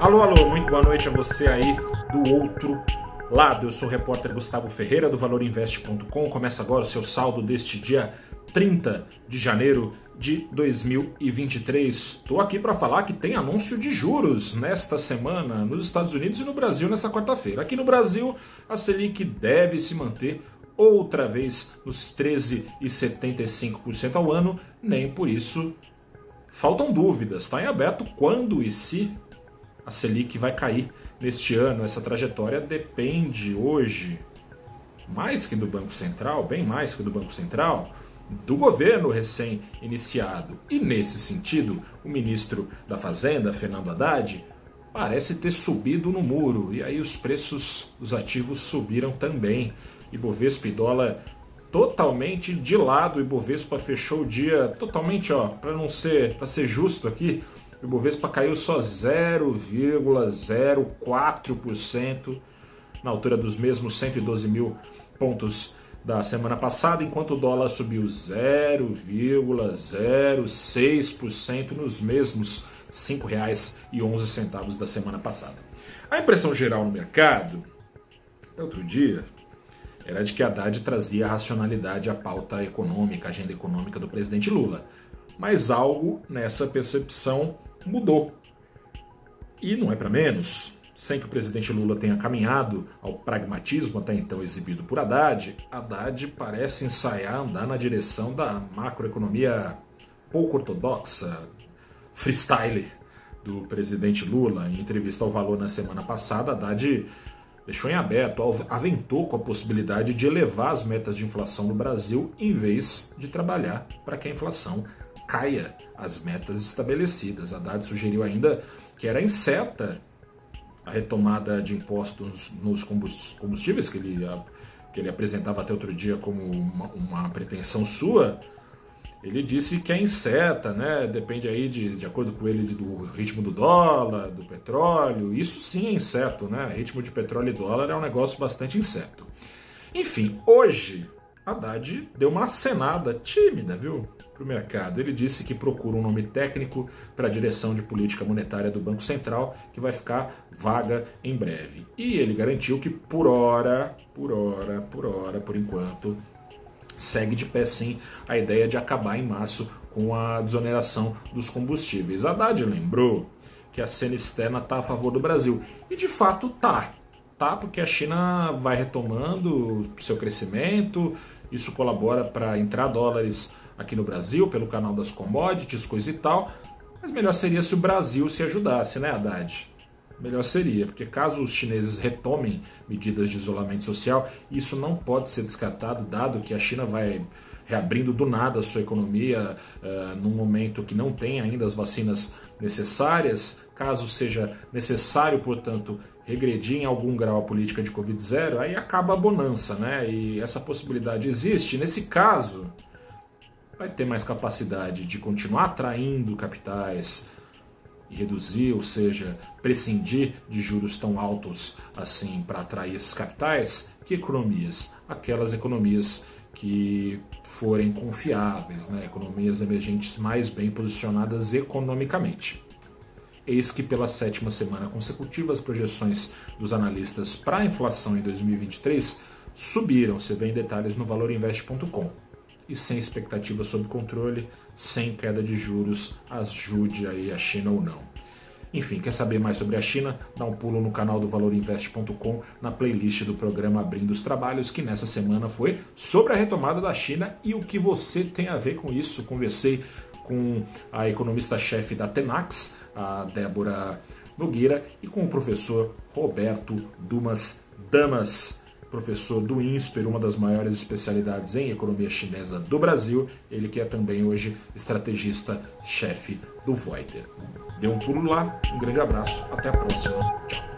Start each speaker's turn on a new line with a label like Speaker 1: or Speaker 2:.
Speaker 1: Alô, alô, muito boa noite a você aí do outro lado. Eu sou o repórter Gustavo Ferreira do valorinvest.com. Começa agora o seu saldo deste dia 30 de janeiro de 2023. Estou aqui para falar que tem anúncio de juros nesta semana nos Estados Unidos e no Brasil nessa quarta-feira. Aqui no Brasil, a Selic deve se manter outra vez nos 13,75% ao ano, nem por isso faltam dúvidas. Está em aberto quando e se a Selic vai cair neste ano. Essa trajetória depende hoje, mais que do Banco Central, bem mais que do Banco Central, do governo recém-iniciado. E nesse sentido, o ministro da Fazenda, Fernando Haddad, parece ter subido no muro. E aí os preços dos ativos subiram também. Ibovespa e dólar totalmente de lado. Ibovespa fechou o dia totalmente, ó, para não ser, para ser justo aqui, o Ibovespa caiu só 0,04% na altura dos mesmos 112 mil pontos da semana passada, enquanto o dólar subiu 0,06% nos mesmos R$ 5,11 da semana passada. A impressão geral no mercado, outro dia, era de que Haddad trazia racionalidade à pauta econômica, à agenda econômica do presidente Lula. Mas algo nessa percepção mudou. E não é para menos. Sem que o presidente Lula tenha caminhado ao pragmatismo até então exibido por Haddad, Haddad parece ensaiar andar na direção da macroeconomia pouco ortodoxa, freestyle do presidente Lula. Em entrevista ao Valor na semana passada, Haddad deixou em aberto, aventou com a possibilidade de elevar as metas de inflação no Brasil em vez de trabalhar para que a inflação caia as metas estabelecidas. Haddad sugeriu ainda que era incerta a retomada de impostos nos combustíveis, que ele, que ele apresentava até outro dia como uma, uma pretensão sua. Ele disse que é incerta, né? Depende aí de, de acordo com ele do ritmo do dólar, do petróleo. Isso sim é incerto, né? ritmo de petróleo e dólar é um negócio bastante incerto. Enfim, hoje Haddad deu uma acenada tímida, viu? para o mercado. Ele disse que procura um nome técnico para a direção de política monetária do Banco Central, que vai ficar vaga em breve. E ele garantiu que por hora, por hora, por hora, por enquanto, segue de pé sim a ideia de acabar em março com a desoneração dos combustíveis. Haddad lembrou que a cena externa está a favor do Brasil. E de fato tá. Tá, porque a China vai retomando seu crescimento, isso colabora para entrar dólares aqui no Brasil, pelo canal das commodities, coisa e tal. Mas melhor seria se o Brasil se ajudasse, né, Haddad? Melhor seria, porque caso os chineses retomem medidas de isolamento social, isso não pode ser descartado, dado que a China vai reabrindo do nada a sua economia uh, num momento que não tem ainda as vacinas necessárias. Caso seja necessário, portanto, regredir em algum grau a política de Covid-0, aí acaba a bonança, né? E essa possibilidade existe. Nesse caso, vai ter mais capacidade de continuar atraindo capitais e reduzir, ou seja, prescindir de juros tão altos assim para atrair esses capitais, que economias? Aquelas economias que forem confiáveis, né? economias emergentes mais bem posicionadas economicamente. Eis que pela sétima semana consecutiva as projeções dos analistas para a inflação em 2023 subiram, você vê em detalhes no valorinvest.com e sem expectativa sob controle, sem queda de juros, ajude aí a China ou não. Enfim, quer saber mais sobre a China? Dá um pulo no canal do valorinvest.com na playlist do programa Abrindo os Trabalhos, que nessa semana foi sobre a retomada da China e o que você tem a ver com isso. Conversei com a economista-chefe da Tenax, a Débora Nogueira, e com o professor Roberto Dumas Damas professor do INSPER, uma das maiores especialidades em economia chinesa do Brasil, ele que é também hoje estrategista-chefe do Voiter. Dê um pulo lá, um grande abraço, até a próxima, tchau.